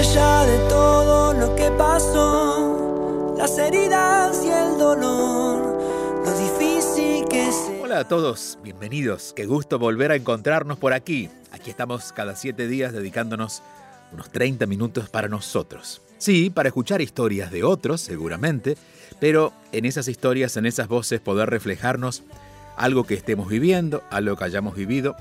Allá de todo lo que pasó, las heridas y el dolor, lo difícil que se... Hola a todos, bienvenidos. Qué gusto volver a encontrarnos por aquí. Aquí estamos cada siete días dedicándonos unos 30 minutos para nosotros. Sí, para escuchar historias de otros, seguramente, pero en esas historias, en esas voces, poder reflejarnos algo que estemos viviendo, algo que hayamos vivido,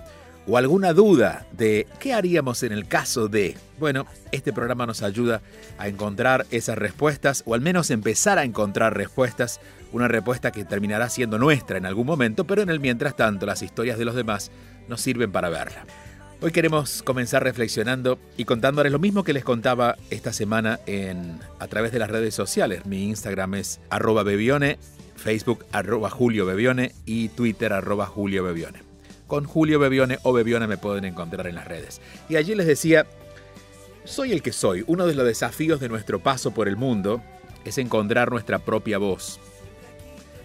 o alguna duda de qué haríamos en el caso de... Bueno, este programa nos ayuda a encontrar esas respuestas, o al menos empezar a encontrar respuestas, una respuesta que terminará siendo nuestra en algún momento, pero en el mientras tanto las historias de los demás nos sirven para verla. Hoy queremos comenzar reflexionando y contándoles lo mismo que les contaba esta semana en, a través de las redes sociales. Mi Instagram es arroba bebione, Facebook arroba Julio Bebione y Twitter arroba Julio Bebione. Con Julio Bebione o Bebione me pueden encontrar en las redes. Y allí les decía, soy el que soy. Uno de los desafíos de nuestro paso por el mundo es encontrar nuestra propia voz.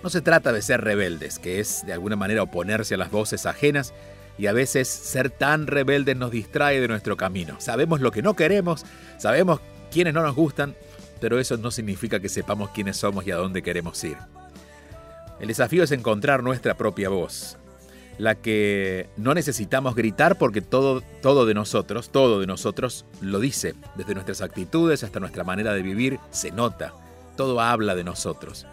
No se trata de ser rebeldes, que es de alguna manera oponerse a las voces ajenas, y a veces ser tan rebeldes nos distrae de nuestro camino. Sabemos lo que no queremos, sabemos quiénes no nos gustan, pero eso no significa que sepamos quiénes somos y a dónde queremos ir. El desafío es encontrar nuestra propia voz, la que no necesitamos gritar porque todo, todo de nosotros, todo de nosotros lo dice, desde nuestras actitudes hasta nuestra manera de vivir, se nota, todo habla de nosotros.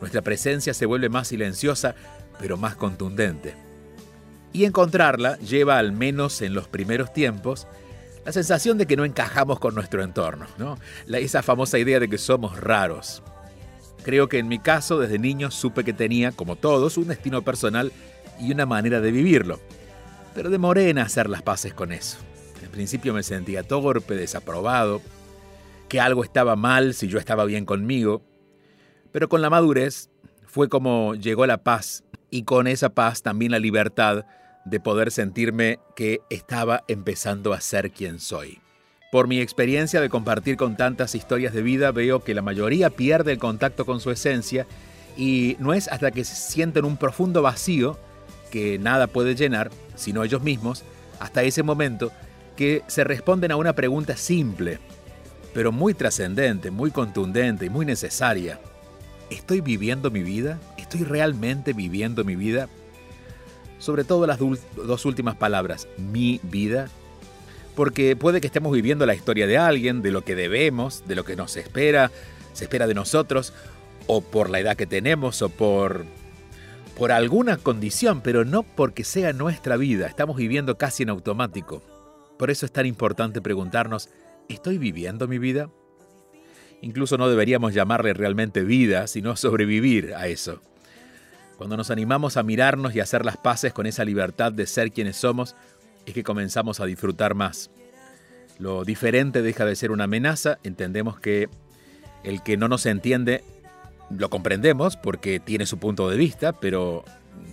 Nuestra presencia se vuelve más silenciosa, pero más contundente. Y encontrarla lleva, al menos en los primeros tiempos, la sensación de que no encajamos con nuestro entorno, ¿no? esa famosa idea de que somos raros. Creo que en mi caso, desde niño, supe que tenía, como todos, un destino personal y una manera de vivirlo. Pero demoré en hacer las paces con eso. En principio me sentía torpe, desaprobado, que algo estaba mal si yo estaba bien conmigo. Pero con la madurez fue como llegó la paz y con esa paz también la libertad de poder sentirme que estaba empezando a ser quien soy. Por mi experiencia de compartir con tantas historias de vida veo que la mayoría pierde el contacto con su esencia y no es hasta que sienten un profundo vacío que nada puede llenar, sino ellos mismos, hasta ese momento que se responden a una pregunta simple, pero muy trascendente, muy contundente y muy necesaria. ¿Estoy viviendo mi vida? ¿Estoy realmente viviendo mi vida? Sobre todo las dos últimas palabras, mi vida. Porque puede que estemos viviendo la historia de alguien, de lo que debemos, de lo que nos espera, se espera de nosotros, o por la edad que tenemos, o por, por alguna condición, pero no porque sea nuestra vida. Estamos viviendo casi en automático. Por eso es tan importante preguntarnos, ¿estoy viviendo mi vida? Incluso no deberíamos llamarle realmente vida, sino sobrevivir a eso. Cuando nos animamos a mirarnos y a hacer las paces con esa libertad de ser quienes somos, es que comenzamos a disfrutar más. Lo diferente deja de ser una amenaza, entendemos que el que no nos entiende lo comprendemos porque tiene su punto de vista, pero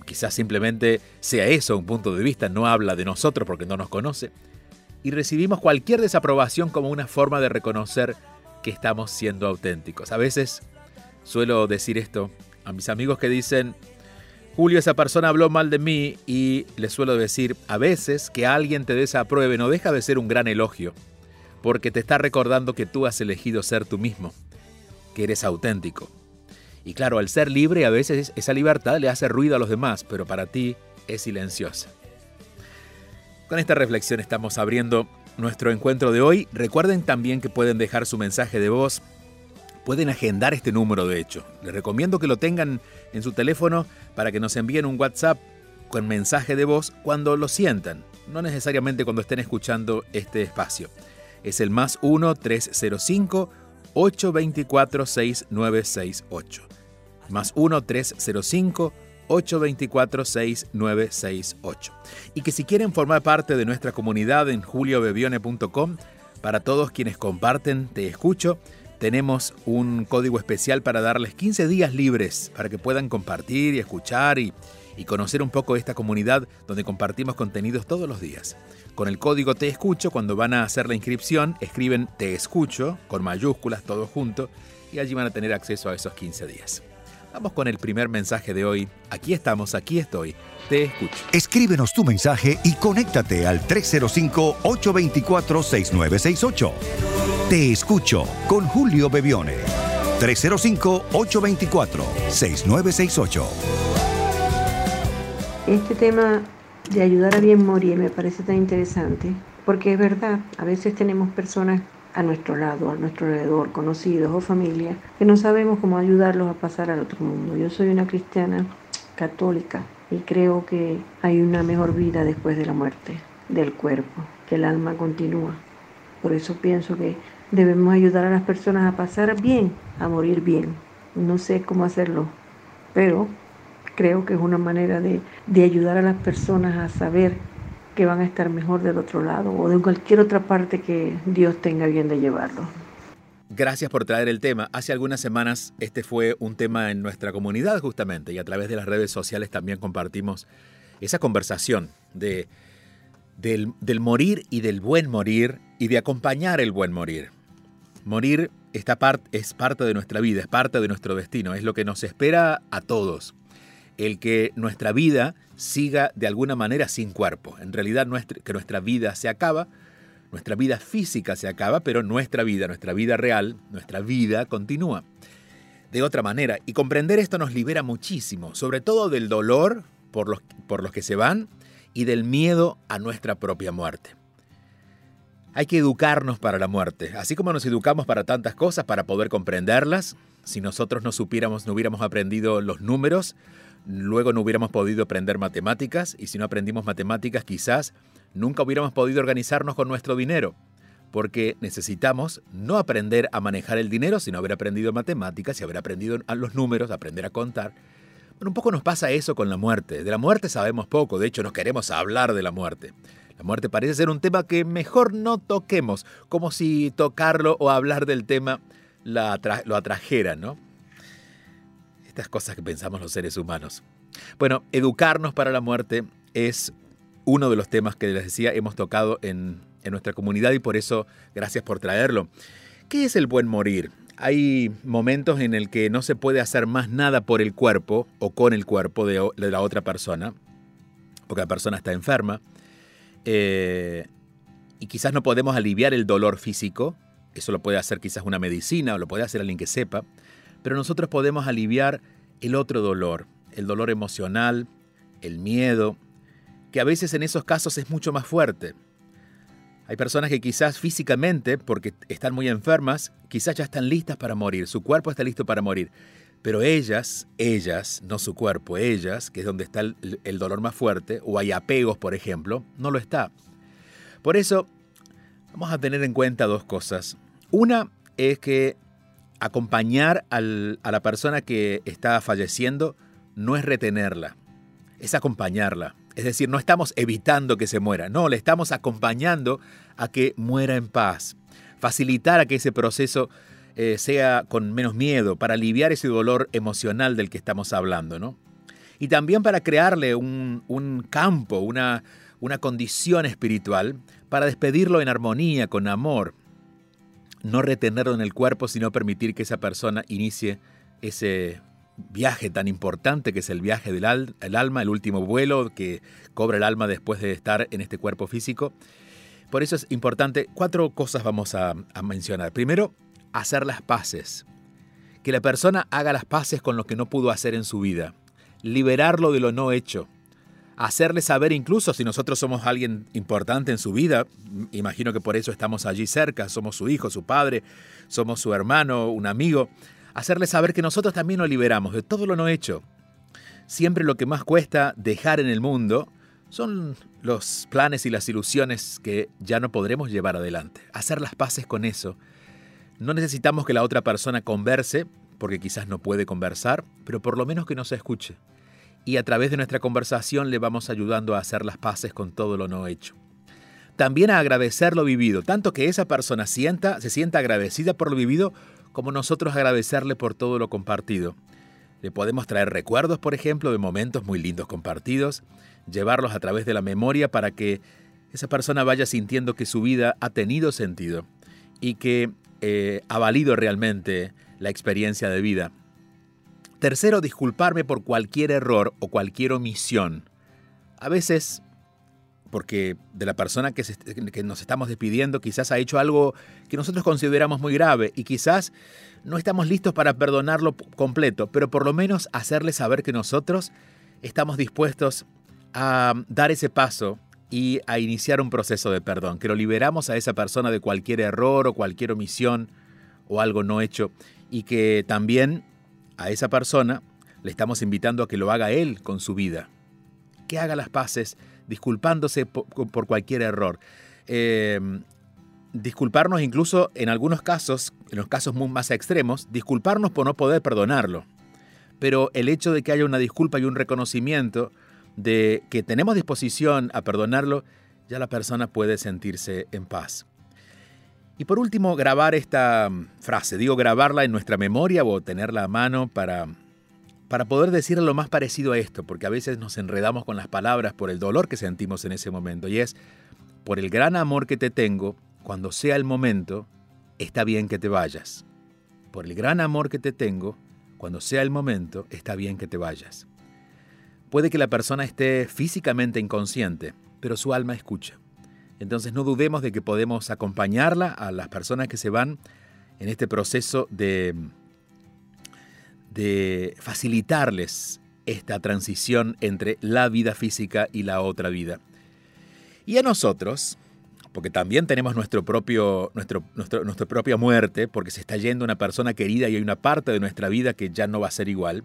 quizás simplemente sea eso, un punto de vista, no habla de nosotros porque no nos conoce. Y recibimos cualquier desaprobación como una forma de reconocer que estamos siendo auténticos. A veces suelo decir esto a mis amigos que dicen, Julio, esa persona habló mal de mí y les suelo decir, a veces que alguien te desapruebe no deja de ser un gran elogio, porque te está recordando que tú has elegido ser tú mismo, que eres auténtico. Y claro, al ser libre a veces esa libertad le hace ruido a los demás, pero para ti es silenciosa. Con esta reflexión estamos abriendo nuestro encuentro de hoy. Recuerden también que pueden dejar su mensaje de voz Pueden agendar este número, de hecho. Les recomiendo que lo tengan en su teléfono para que nos envíen un WhatsApp con mensaje de voz cuando lo sientan, no necesariamente cuando estén escuchando este espacio. Es el más 1-305-824-6968. Más 1-305-824-6968. Y que si quieren formar parte de nuestra comunidad en juliobebione.com, para todos quienes comparten Te Escucho, tenemos un código especial para darles 15 días libres para que puedan compartir y escuchar y, y conocer un poco esta comunidad donde compartimos contenidos todos los días. Con el código Te Escucho, cuando van a hacer la inscripción, escriben Te Escucho con mayúsculas, todo junto, y allí van a tener acceso a esos 15 días. Vamos con el primer mensaje de hoy. Aquí estamos, aquí estoy. Te escucho. Escríbenos tu mensaje y conéctate al 305-824-6968. Te escucho con Julio Bebione. 305-824-6968. Este tema de ayudar a bien morir me parece tan interesante, porque es verdad, a veces tenemos personas a nuestro lado, a nuestro alrededor, conocidos o familia, que no sabemos cómo ayudarlos a pasar al otro mundo. Yo soy una cristiana católica y creo que hay una mejor vida después de la muerte del cuerpo, que el alma continúa. Por eso pienso que debemos ayudar a las personas a pasar bien, a morir bien. No sé cómo hacerlo, pero creo que es una manera de, de ayudar a las personas a saber que van a estar mejor del otro lado o de cualquier otra parte que Dios tenga bien de llevarlo. Gracias por traer el tema. Hace algunas semanas este fue un tema en nuestra comunidad justamente y a través de las redes sociales también compartimos esa conversación de, del, del morir y del buen morir y de acompañar el buen morir. Morir esta parte es parte de nuestra vida, es parte de nuestro destino, es lo que nos espera a todos el que nuestra vida siga de alguna manera sin cuerpo. En realidad que nuestra vida se acaba, nuestra vida física se acaba, pero nuestra vida, nuestra vida real, nuestra vida continúa. De otra manera, y comprender esto nos libera muchísimo, sobre todo del dolor por los, por los que se van y del miedo a nuestra propia muerte. Hay que educarnos para la muerte, así como nos educamos para tantas cosas para poder comprenderlas. Si nosotros no supiéramos, no hubiéramos aprendido los números, luego no hubiéramos podido aprender matemáticas y si no aprendimos matemáticas quizás nunca hubiéramos podido organizarnos con nuestro dinero, porque necesitamos no aprender a manejar el dinero, sino haber aprendido matemáticas y haber aprendido a los números, aprender a contar. Bueno, un poco nos pasa eso con la muerte. De la muerte sabemos poco, de hecho no queremos hablar de la muerte. La muerte parece ser un tema que mejor no toquemos, como si tocarlo o hablar del tema lo atrajera, ¿no? Estas cosas que pensamos los seres humanos. Bueno, educarnos para la muerte es uno de los temas que les decía hemos tocado en, en nuestra comunidad y por eso gracias por traerlo. ¿Qué es el buen morir? Hay momentos en el que no se puede hacer más nada por el cuerpo o con el cuerpo de, la otra persona, porque la persona está enferma, eh, y quizás no podemos aliviar el dolor físico, eso lo puede hacer quizás una medicina o lo puede hacer alguien que sepa, pero nosotros podemos aliviar el otro dolor, el dolor emocional, el miedo, que a veces en esos casos es mucho más fuerte. Hay personas que quizás físicamente, porque están muy enfermas, quizás ya están listas para morir, su cuerpo está listo para morir, pero ellas, ellas, no su cuerpo, ellas, que es donde está el, dolor más fuerte, o hay apegos, por ejemplo, no lo está. Por eso, vamos a tener en cuenta dos cosas. Una es que acompañar a la persona que está falleciendo no es retenerla, es acompañarla. Es decir, no estamos evitando que se muera, no, le estamos acompañando a que muera en paz. Facilitar a que ese proceso eh, sea con menos miedo, para aliviar ese dolor emocional del que estamos hablando, ¿no? Y también para crearle un, un campo, una, una condición espiritual, para despedirlo en armonía, con amor, no retenerlo en el cuerpo, sino permitir que esa persona inicie ese viaje tan importante que es el viaje del alma, el último vuelo que cobra el alma después de estar en este cuerpo físico. Por eso es importante, cuatro cosas vamos a mencionar. Primero, hacer las paces. Que la persona haga las paces con lo que no pudo hacer en su vida. Liberarlo de lo no hecho. Hacerle saber incluso si nosotros somos alguien importante en su vida, imagino que por eso estamos allí cerca, somos su hijo, su padre, somos su hermano, un amigo, hacerle saber que nosotros también nos liberamos de todo lo no hecho. Siempre lo que más cuesta dejar en el mundo son los planes y las ilusiones que ya no podremos llevar adelante. Hacer las paces con eso. No necesitamos que la otra persona converse, porque quizás no puede conversar, pero por lo menos que nos escuche y a través de nuestra conversación le vamos ayudando a hacer las paces con todo lo no hecho. También a agradecer lo vivido, tanto que esa persona sienta, se sienta agradecida por lo vivido como nosotros agradecerle por todo lo compartido. Le podemos traer recuerdos, por ejemplo, de momentos muy lindos compartidos, llevarlos a través de la memoria para que esa persona vaya sintiendo que su vida ha tenido sentido y que eh, ha valido realmente la experiencia de vida. Tercero, disculparme por cualquier error o cualquier omisión. A veces, porque de la persona que, nos estamos despidiendo quizás ha hecho algo que nosotros consideramos muy grave y quizás no estamos listos para perdonarlo completo, pero por lo menos hacerle saber que nosotros estamos dispuestos a dar ese paso y a iniciar un proceso de perdón, que lo liberamos a esa persona de cualquier error o cualquier omisión o algo no hecho y que también a esa persona le estamos invitando a que lo haga él con su vida, que haga las paces disculpándose por, cualquier error. Eh, disculparnos incluso en algunos casos, en los casos más extremos, disculparnos por no poder perdonarlo. Pero el hecho de que haya una disculpa y un reconocimiento de que tenemos disposición a perdonarlo, ya la persona puede sentirse en paz. Y por último, grabar esta mm, frase. Digo, grabarla en nuestra memoria o tenerla a mano para, para poder decirle lo más parecido a esto, porque a veces nos enredamos con las palabras por el dolor que sentimos en ese momento. Y es, por el gran amor que te tengo, cuando sea el momento, está bien que te vayas. Por el gran amor que te tengo, cuando sea el momento, está bien que te vayas. Puede que la persona esté físicamente inconsciente, pero su alma escucha. Entonces no dudemos de que podemos acompañarla a las personas que se van en este proceso de, de facilitarles esta transición entre la vida física y la otra vida. Y a nosotros, porque también tenemos nuestro propio, nuestro, nuestra propia muerte, porque se está yendo una persona querida y hay una parte de nuestra vida que ya no va a ser igual,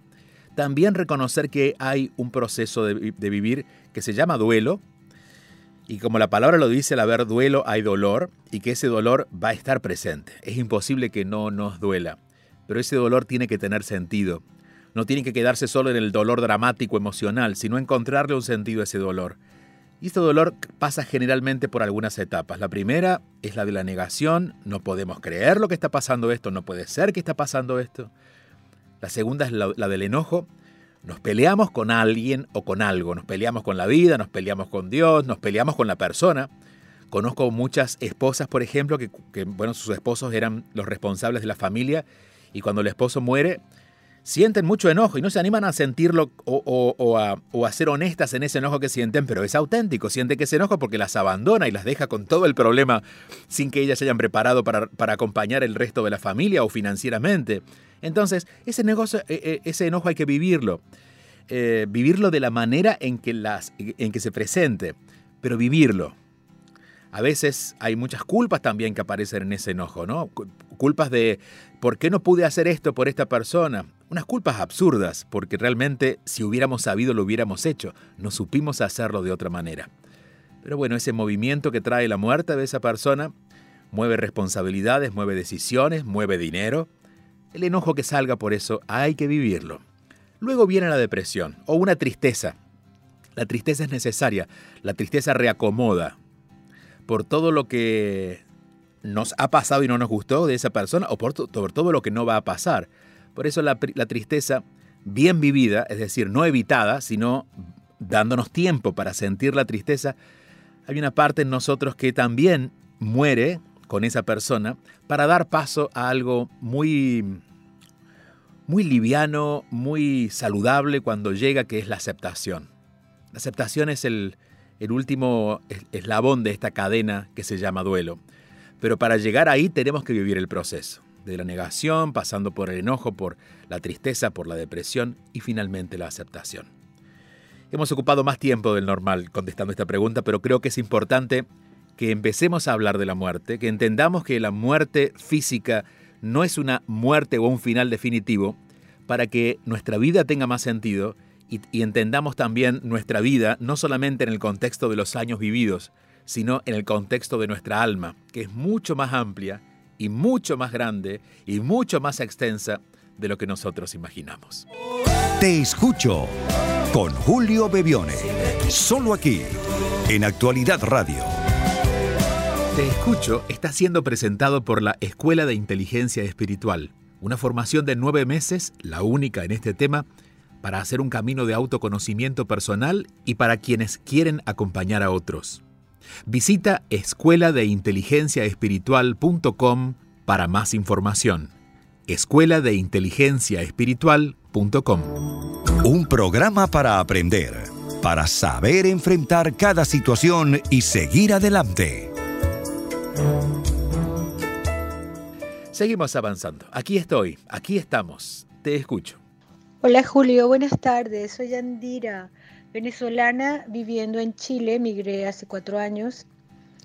también reconocer que hay un proceso de, de vivir que se llama duelo, y como la palabra lo dice, al haber duelo hay dolor y que ese dolor va a estar presente. Es imposible que no nos duela, pero ese dolor tiene que tener sentido. No tiene que quedarse solo en el dolor dramático emocional, sino encontrarle un sentido a ese dolor. Y este dolor pasa generalmente por algunas etapas. La primera es la de la negación, no podemos creer lo que está pasando esto, no puede ser que está pasando esto. La segunda es la, la del enojo, nos peleamos con alguien o con algo, nos peleamos con la vida, nos peleamos con Dios, nos peleamos con la persona. Conozco muchas esposas, por ejemplo, que, bueno, sus esposos eran los responsables de la familia y cuando el esposo muere, sienten mucho enojo y no se animan a sentirlo o, a, ser honestas en ese enojo que sienten, pero es auténtico, siente que ese enojo porque las abandona y las deja con todo el problema sin que ellas se hayan preparado para, para acompañar el resto de la familia o financieramente. Entonces, ese, negocio, e, e, ese enojo hay que vivirlo. Eh, vivirlo de la manera en que, las, en que se presente, pero vivirlo. A veces hay muchas culpas también que aparecen en ese enojo, ¿no? Culpas de ¿por qué no pude hacer esto por esta persona? Unas culpas absurdas, porque realmente si hubiéramos sabido lo hubiéramos hecho, no supimos hacerlo de otra manera. Pero bueno, ese movimiento que trae la muerte de esa persona mueve responsabilidades, mueve decisiones, mueve dinero, el enojo que salga por eso hay que vivirlo. Luego viene la depresión o una tristeza. La tristeza es necesaria, la tristeza reacomoda por todo lo que nos ha pasado y no nos gustó de esa persona o por, todo lo que no va a pasar. Por eso la, la tristeza bien vivida, es decir, no evitada, sino dándonos tiempo para sentir la tristeza, hay una parte en nosotros que también muere con esa persona para dar paso a algo muy muy liviano, muy saludable cuando llega, que es la aceptación. La aceptación es el, el último eslabón de esta cadena que se llama duelo. Pero para llegar ahí tenemos que vivir el proceso, de la negación, pasando por el enojo, por la tristeza, por la depresión y finalmente la aceptación. Hemos ocupado más tiempo del normal contestando esta pregunta, pero creo que es importante que empecemos a hablar de la muerte, que entendamos que la muerte física no es una muerte o un final definitivo, para que nuestra vida tenga más sentido y, entendamos también nuestra vida no solamente en el contexto de los años vividos, sino en el contexto de nuestra alma, que es mucho más amplia y mucho más grande y mucho más extensa de lo que nosotros imaginamos. Te escucho con Julio Bebione, solo aquí, en Actualidad Radio. Te escucho está siendo presentado por la Escuela de Inteligencia Espiritual, una formación de nueve meses, la única en este tema, para hacer un camino de autoconocimiento personal y para quienes quieren acompañar a otros. Visita escuela de inteligencia espiritual.com para más información. Escuela de inteligencia espiritual.com. Un programa para aprender, para saber enfrentar cada situación y seguir adelante. Seguimos avanzando. Aquí estoy, aquí estamos. Te escucho. Hola Julio, buenas tardes. Soy Andira, venezolana viviendo en Chile. Migré hace cuatro años.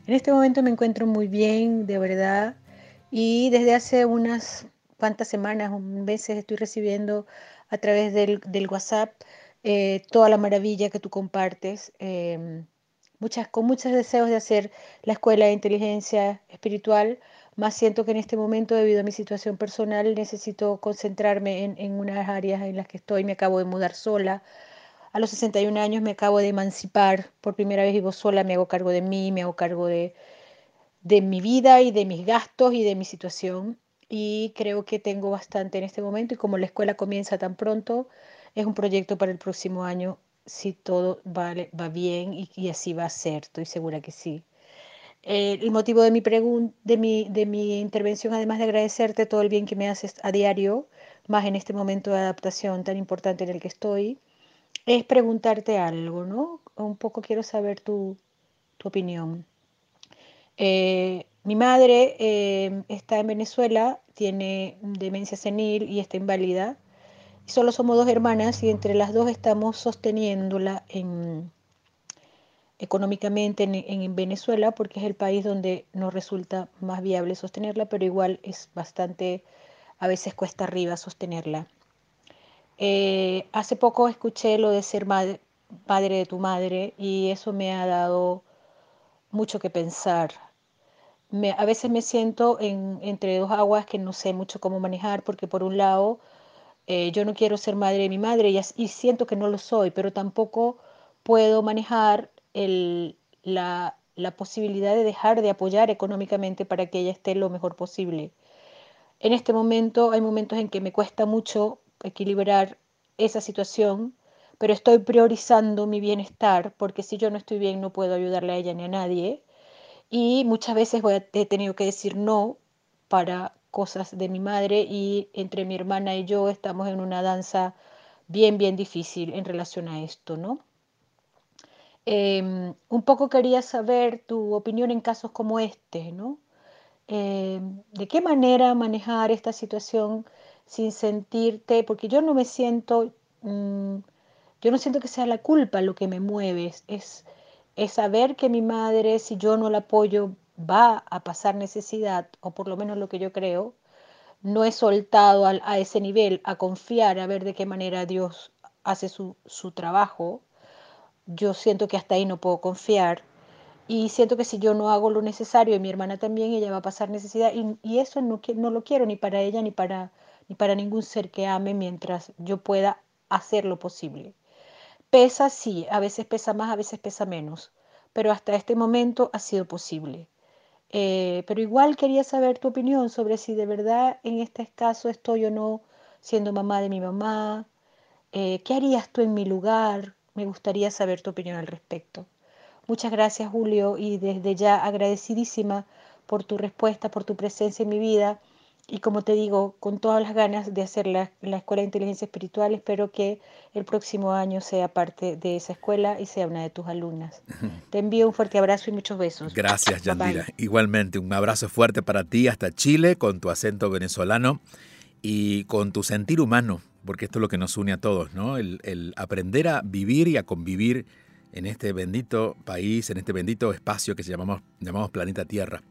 En este momento me encuentro muy bien, de verdad. Y desde hace unas cuantas semanas, meses, estoy recibiendo a través del, WhatsApp eh, toda la maravilla que tú compartes. Em, muchas, con muchos deseos de hacer la escuela de inteligencia espiritual, más siento que en este momento, debido a mi situación personal, necesito concentrarme en, en unas áreas en las que estoy. Me acabo de mudar sola. A los 61 años me acabo de emancipar. Por primera vez vivo sola, me hago cargo de mí, me hago cargo de, de mi vida y de mis gastos y de mi situación. Y creo que tengo bastante en este momento. Y como la escuela comienza tan pronto, es un proyecto para el próximo año si todo vale, va bien y, así va a ser, estoy segura que sí. Eh, el motivo de mi, de, mi, de mi intervención, además de agradecerte todo el bien que me haces a diario, más en este momento de adaptación tan importante en el que estoy, es preguntarte algo, ¿no? Un poco quiero saber tu, tu opinión. Eh, mi madre eh, está en Venezuela, tiene demencia senil y está inválida solo somos dos hermanas y entre las dos estamos sosteniéndola en, económicamente en, Venezuela porque es el país donde nos resulta más viable sostenerla, pero igual es bastante, a veces cuesta arriba sostenerla. Eh, hace poco escuché lo de ser madre, padre de tu madre y eso me ha dado mucho que pensar. a veces me siento en, entre dos aguas que no sé mucho cómo manejar porque por un lado eh, yo no quiero ser madre de mi madre y, siento que no lo soy, pero tampoco puedo manejar la, posibilidad de dejar de apoyar económicamente para que ella esté lo mejor posible. En este momento hay momentos en que me cuesta mucho equilibrar esa situación, pero estoy priorizando mi bienestar porque si yo no estoy bien no puedo ayudarle a ella ni a nadie. Y muchas veces he tenido que decir no para cosas de mi madre y entre mi hermana y yo estamos en una danza bien, bien difícil en relación a esto, ¿no? Em, un poco quería saber tu opinión en casos como este, ¿no? Em, ¿De qué manera manejar esta situación sin sentirte, porque yo no me siento, mm, yo no siento que sea la culpa lo que me mueve, es, es saber que mi madre, si yo no la apoyo, va a pasar necesidad, o por lo menos lo que yo creo, no he soltado a, ese nivel, a confiar, a ver de qué manera Dios hace su, trabajo, yo siento que hasta ahí no puedo confiar. Y siento que si yo no hago lo necesario, y mi hermana también, ella va a pasar necesidad. Y, eso no, no lo quiero ni para ella ni para, ni para ningún ser que ame mientras yo pueda hacer lo posible. Pesa, sí, a veces pesa más, a veces pesa menos, pero hasta este momento ha sido posible. Eh, pero igual quería saber tu opinión sobre si de verdad en este caso estoy o no siendo mamá de mi mamá. Eh, ¿Qué harías tú en mi lugar? Me gustaría saber tu opinión al respecto. Muchas gracias Julio y desde ya agradecidísima por tu respuesta, por tu presencia en mi vida y como te digo, con todas las ganas de hacer la, Escuela de Inteligencia Espiritual, espero que el próximo año sea parte de esa escuela y sea una de tus alumnas. Te envío un fuerte abrazo y muchos besos. Gracias, Yandira. Igualmente, un abrazo fuerte para ti hasta Chile, con tu acento venezolano y con tu sentir humano, porque esto es lo que nos une a todos, ¿no? El, aprender a vivir y a convivir en este bendito país, en este bendito espacio que se llamamos, llamamos planeta Tierra.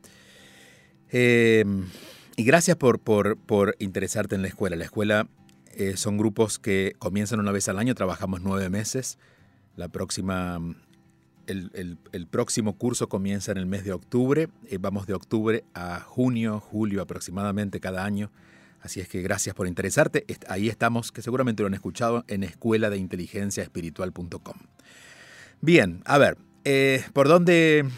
Em, y gracias por, por, por, interesarte en la escuela. La escuela eh, son grupos que comienzan una vez al año, trabajamos nueve meses. La próxima, el, el, próximo curso comienza en el mes de octubre. Eh, vamos de octubre a junio, julio aproximadamente cada año. Así es que gracias por interesarte. Ahí estamos, que seguramente lo han escuchado, en escuela de inteligencia espiritual.com. Bien, a ver, eh, ¿por, dónde,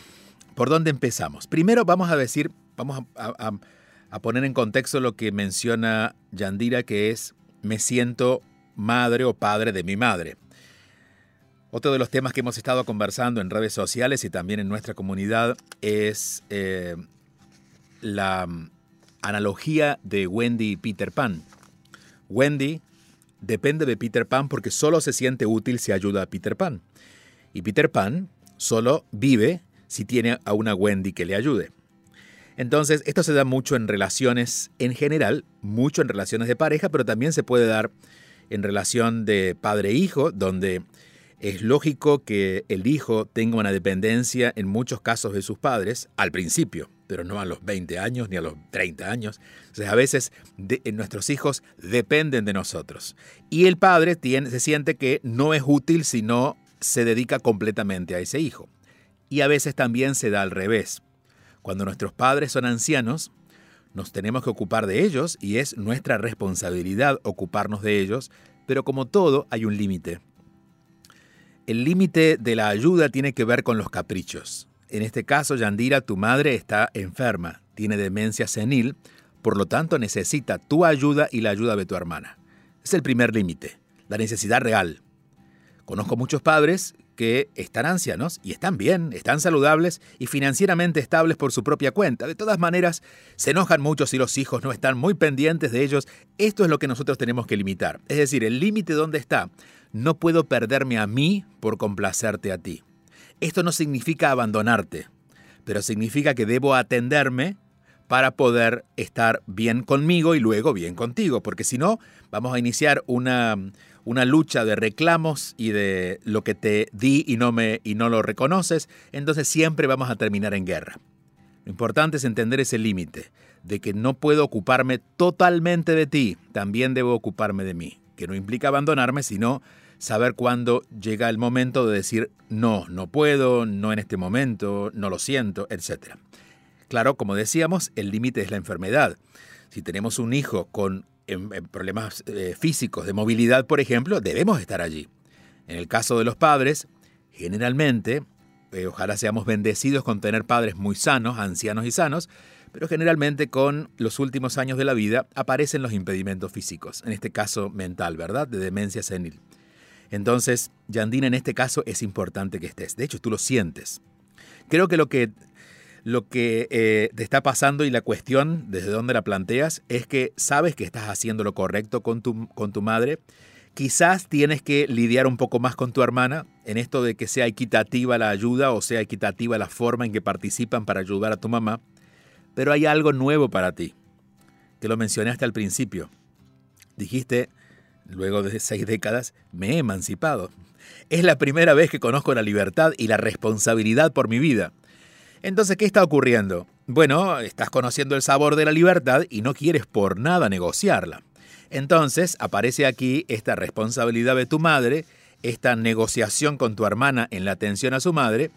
¿por dónde empezamos? Primero vamos a decir, vamos a, poner en contexto lo que menciona Yandira, que es me siento madre o padre de mi madre. Otro de los temas que hemos estado conversando en redes sociales y también en nuestra comunidad es eh, la analogía de Wendy y Peter Pan. Wendy depende de Peter Pan porque solo se siente útil si ayuda a Peter Pan. Y Peter Pan solo vive si tiene a una Wendy que le ayude. Entonces, esto se da mucho en relaciones en general, mucho en relaciones de pareja, pero también se puede dar en relación de padre-hijo, donde es lógico que el hijo tenga una dependencia en muchos casos de sus padres al principio pero no a los 20 años ni a los 30 años. O sea, a veces eh, nuestros hijos dependen de nosotros. Y el padre se siente que no es útil si no se dedica completamente a ese hijo. Y a veces también se da al revés. Cuando nuestros padres son ancianos, nos tenemos que ocupar de ellos y es nuestra responsabilidad ocuparnos de ellos, pero como todo hay un límite. El límite de la ayuda tiene que ver con los caprichos. En este caso, Yandira, tu madre está enferma, tiene demencia senil, por lo tanto necesita tu ayuda y la ayuda de tu hermana. Es el primer límite, la necesidad real. Conozco muchos padres que están ancianos y están bien, están saludables y financieramente estables por su propia cuenta. De todas maneras, se enojan mucho si los hijos no están muy pendientes de ellos. Esto es lo que nosotros tenemos que limitar. Es decir, el límite dónde está. No puedo perderme a mí por complacerte a ti. Esto no significa abandonarte, pero significa que debo atenderme para poder estar bien conmigo y luego bien contigo, porque si no, vamos a iniciar una, una lucha de reclamos y de lo que te di y no, me, y no lo reconoces, entonces siempre vamos a terminar en guerra. Lo importante es entender ese límite, de que no puedo ocuparme totalmente de ti, también debo ocuparme de mí, que no implica abandonarme, sino saber cuándo llega el momento de decir no, no puedo, no en este momento, no lo siento, etc. Claro, como decíamos, el límite es la enfermedad. Si tenemos un hijo con em, em, problemas eh, físicos de movilidad, por ejemplo, debemos estar allí. En el caso de los padres, generalmente, eh, ojalá seamos bendecidos con tener padres muy sanos, ancianos y sanos, pero generalmente con los últimos años de la vida aparecen los impedimentos físicos, en este caso mental, ¿verdad? De demencia senil. Entonces, Yandina, en este caso es importante que estés. De hecho, tú lo sientes. Creo que lo que, lo que eh, te está pasando y la cuestión desde donde la planteas es que sabes que estás haciendo lo correcto con tu, con tu madre. Quizás tienes que lidiar un poco más con tu hermana en esto de que sea equitativa la ayuda o sea equitativa la forma en que participan para ayudar a tu mamá. Pero hay algo nuevo para ti, que lo mencionaste al principio. Dijiste, Luego de seis décadas me he emancipado. Es la primera vez que conozco la libertad y la responsabilidad por mi vida. Entonces, ¿qué está ocurriendo? Bueno, estás conociendo el sabor de la libertad y no quieres por nada negociarla. Entonces, aparece aquí esta responsabilidad de tu madre, esta negociación con tu hermana en la atención a su madre,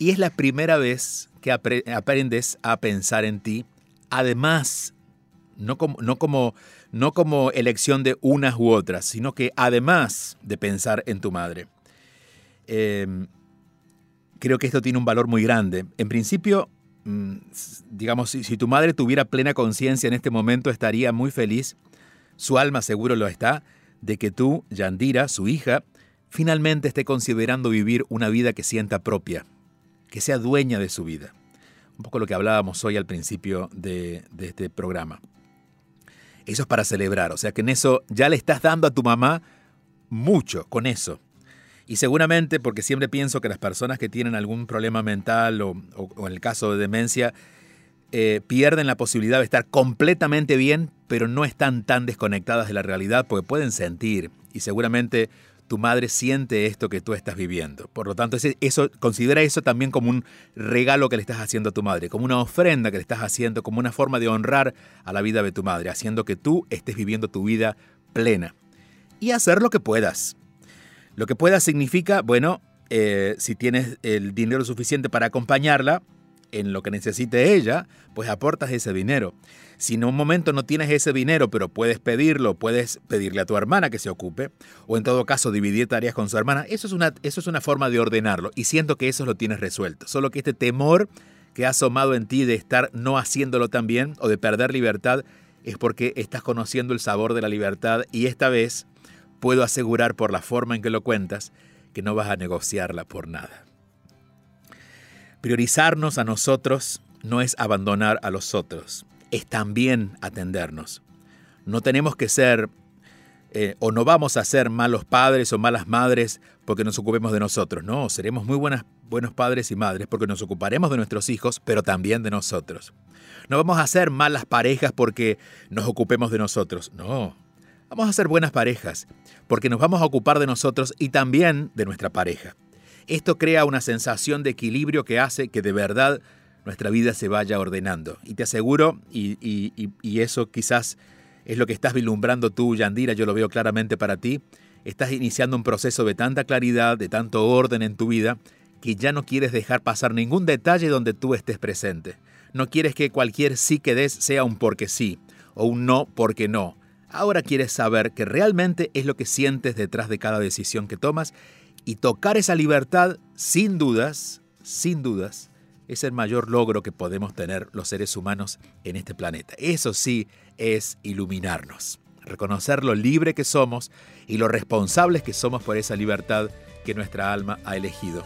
y es la primera vez que aprendes a pensar en ti, además, no como, no como no como elección de unas u otras, sino que además de pensar en tu madre. Em, creo que esto tiene un valor muy grande. En principio, mm, digamos, si, tu madre tuviera plena conciencia en este momento, estaría muy feliz, su alma seguro lo está, de que tú, Yandira, su hija, finalmente esté considerando vivir una vida que sienta propia, que sea dueña de su vida. Un poco lo que hablábamos hoy al principio de, de este programa. Eso es para celebrar. O sea que en eso ya le estás dando a tu mamá mucho con eso. Y seguramente, porque siempre pienso que las personas que tienen algún problema mental o, en el caso de demencia, eh, pierden la posibilidad de estar completamente bien, pero no están tan desconectadas de la realidad porque pueden sentir y seguramente tu madre siente esto que tú estás viviendo. Por lo tanto, eso, considera eso también como un regalo que le estás haciendo a tu madre, como una ofrenda que le estás haciendo, como una forma de honrar a la vida de tu madre, haciendo que tú estés viviendo tu vida plena. Y hacer lo que puedas. Lo que puedas significa, bueno, eh, si tienes el dinero suficiente para acompañarla, en lo que necesite ella, pues aportas ese dinero. Si en un momento no tienes ese dinero, pero puedes pedirlo, puedes pedirle a tu hermana que se ocupe, o en todo caso dividir tareas con su hermana, eso es una, eso es una forma de ordenarlo y siento que eso lo tienes resuelto. Solo que este temor que ha asomado en ti de estar no haciéndolo tan bien o de perder libertad es porque estás conociendo el sabor de la libertad y esta vez puedo asegurar por la forma en que lo cuentas que no vas a negociarla por nada. Priorizarnos a nosotros no es abandonar a los otros, es también atendernos. No tenemos que ser eh, o no vamos a ser malos padres o malas madres porque nos ocupemos de nosotros. No, seremos muy buenas, buenos padres y madres porque nos ocuparemos de nuestros hijos, pero también de nosotros. No vamos a ser malas parejas porque nos ocupemos de nosotros. No, vamos a ser buenas parejas porque nos vamos a ocupar de nosotros y también de nuestra pareja. Esto crea una sensación de equilibrio que hace que de verdad nuestra vida se vaya ordenando. Y te aseguro, y, eso quizás es lo que estás vislumbrando tú, Yandira, yo lo veo claramente para ti, estás iniciando un proceso de tanta claridad, de tanto orden en tu vida, que ya no quieres dejar pasar ningún detalle donde tú estés presente. No quieres que cualquier sí que des sea un porque sí, o un no porque no. Ahora quieres saber que realmente es lo que sientes detrás de cada decisión que tomas y tocar esa libertad, sin dudas, sin dudas, es el mayor logro que podemos tener los seres humanos en este planeta. Eso sí es iluminarnos, reconocer lo libre que somos y lo responsables que somos por esa libertad que nuestra alma ha elegido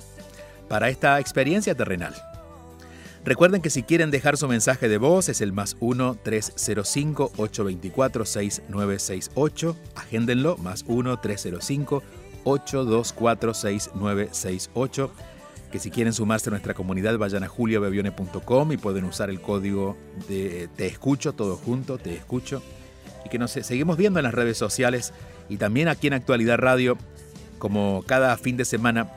para esta experiencia terrenal. Recuerden que si quieren dejar su mensaje de voz es el más 1-305-824-6968. Agéndenlo, más 1-305 8246968. Que si quieren sumarse a nuestra comunidad vayan a juliobebione.com y pueden usar el código de Te Escucho, todo junto, Te Escucho. Y que nos seguimos viendo en las redes sociales y también aquí en Actualidad Radio, como cada fin de semana,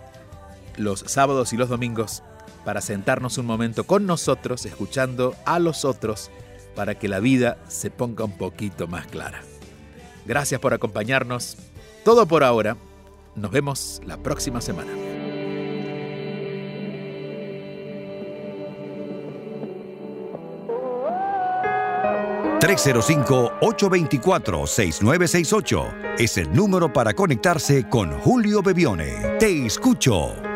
los sábados y los domingos, para sentarnos un momento con nosotros, escuchando a los otros, para que la vida se ponga un poquito más clara. Gracias por acompañarnos. Todo por ahora. Nos vemos la próxima semana. ...305-824-6968... ...es el número para conectarse con Julio Bebione. Te escucho.